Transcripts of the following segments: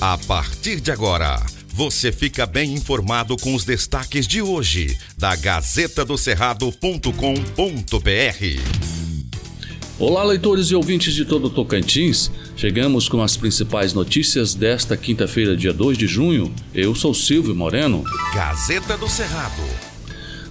A partir de agora, você fica bem informado com os destaques de hoje da Gazeta do Cerrado.com.br. Olá, leitores e ouvintes de todo o Tocantins. Chegamos com as principais notícias desta quinta-feira, dia 2 de junho. Eu sou Silvio Moreno. Gazeta do Cerrado.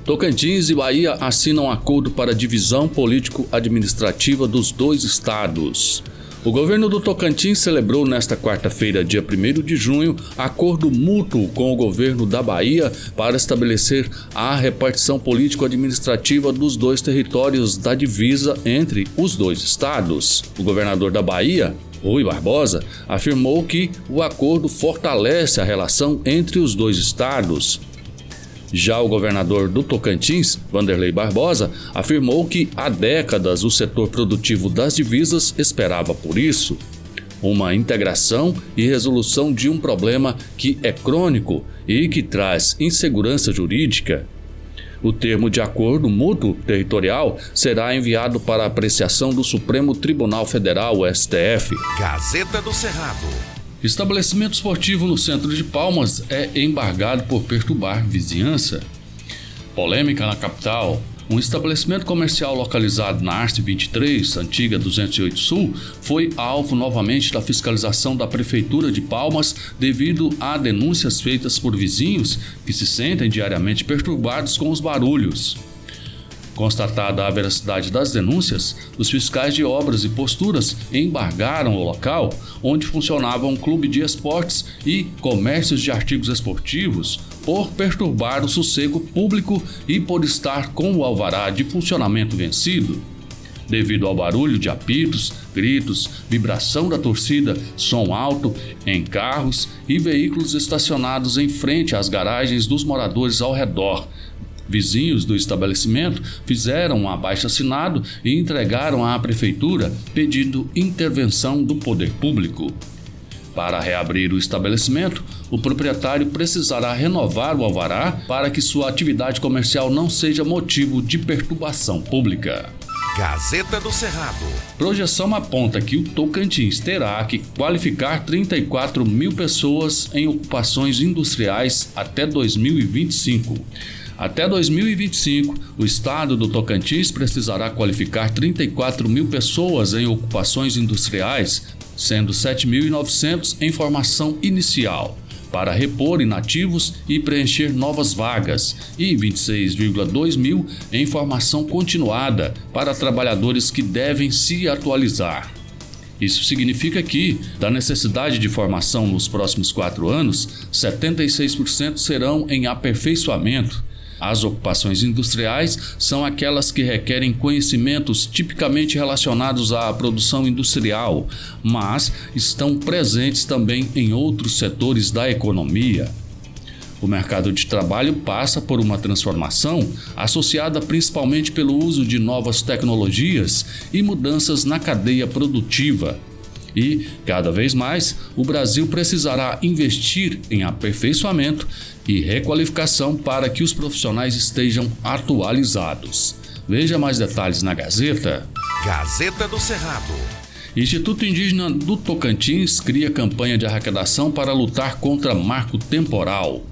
Tocantins e Bahia assinam acordo para divisão político-administrativa dos dois estados. O governo do Tocantins celebrou nesta quarta-feira, dia 1 de junho, acordo mútuo com o governo da Bahia para estabelecer a repartição político-administrativa dos dois territórios da divisa entre os dois estados. O governador da Bahia, Rui Barbosa, afirmou que o acordo fortalece a relação entre os dois estados. Já o governador do Tocantins, Vanderlei Barbosa, afirmou que há décadas o setor produtivo das divisas esperava por isso. Uma integração e resolução de um problema que é crônico e que traz insegurança jurídica. O termo de acordo mútuo territorial será enviado para apreciação do Supremo Tribunal Federal, STF. Gazeta do Cerrado. Estabelecimento esportivo no centro de Palmas é embargado por perturbar vizinhança. Polêmica na capital. Um estabelecimento comercial localizado na Arce 23, antiga 208 Sul, foi alvo novamente da fiscalização da Prefeitura de Palmas devido a denúncias feitas por vizinhos que se sentem diariamente perturbados com os barulhos. Constatada a veracidade das denúncias, os fiscais de obras e posturas embargaram o local onde funcionava um clube de esportes e comércios de artigos esportivos por perturbar o sossego público e por estar com o alvará de funcionamento vencido. Devido ao barulho de apitos, gritos, vibração da torcida, som alto em carros e veículos estacionados em frente às garagens dos moradores ao redor, Vizinhos do estabelecimento fizeram um abaixo-assinado e entregaram à prefeitura pedindo intervenção do poder público. Para reabrir o estabelecimento, o proprietário precisará renovar o alvará para que sua atividade comercial não seja motivo de perturbação pública. Gazeta do Cerrado. Projeção aponta que o Tocantins terá que qualificar 34 mil pessoas em ocupações industriais até 2025. Até 2025, o estado do Tocantins precisará qualificar 34 mil pessoas em ocupações industriais, sendo 7.900 em formação inicial, para repor inativos e preencher novas vagas, e 26,2 mil em formação continuada para trabalhadores que devem se atualizar. Isso significa que, da necessidade de formação nos próximos quatro anos, 76% serão em aperfeiçoamento as ocupações industriais são aquelas que requerem conhecimentos tipicamente relacionados à produção industrial, mas estão presentes também em outros setores da economia. O mercado de trabalho passa por uma transformação associada principalmente pelo uso de novas tecnologias e mudanças na cadeia produtiva. E, cada vez mais, o Brasil precisará investir em aperfeiçoamento e requalificação para que os profissionais estejam atualizados. Veja mais detalhes na Gazeta. Gazeta do Cerrado. Instituto Indígena do Tocantins cria campanha de arrecadação para lutar contra marco temporal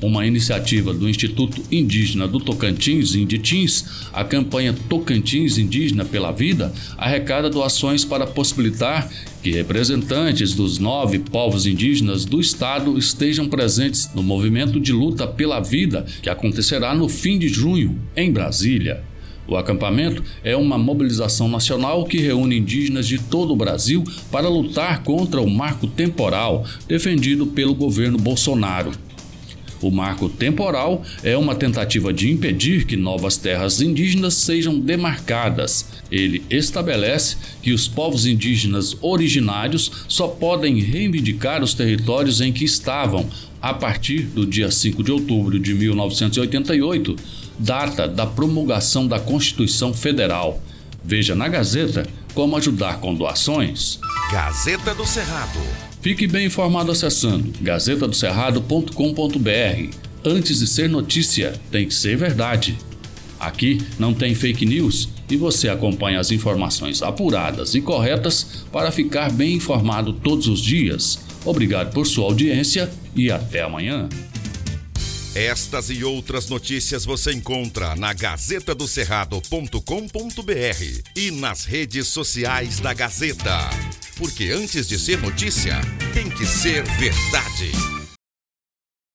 uma iniciativa do Instituto Indígena do Tocantins, Inditins, a campanha Tocantins Indígena pela Vida arrecada doações para possibilitar que representantes dos nove povos indígenas do estado estejam presentes no movimento de luta pela vida que acontecerá no fim de junho, em Brasília. O acampamento é uma mobilização nacional que reúne indígenas de todo o Brasil para lutar contra o marco temporal defendido pelo governo Bolsonaro. O marco temporal é uma tentativa de impedir que novas terras indígenas sejam demarcadas. Ele estabelece que os povos indígenas originários só podem reivindicar os territórios em que estavam a partir do dia 5 de outubro de 1988, data da promulgação da Constituição Federal. Veja na Gazeta como ajudar com doações. Gazeta do Cerrado. Fique bem informado acessando gazetadocerrado.com.br. Antes de ser notícia, tem que ser verdade. Aqui não tem fake news e você acompanha as informações apuradas e corretas para ficar bem informado todos os dias. Obrigado por sua audiência e até amanhã. Estas e outras notícias você encontra na gazetadocerrado.com.br e nas redes sociais da Gazeta. Porque antes de ser notícia, tem que ser verdade.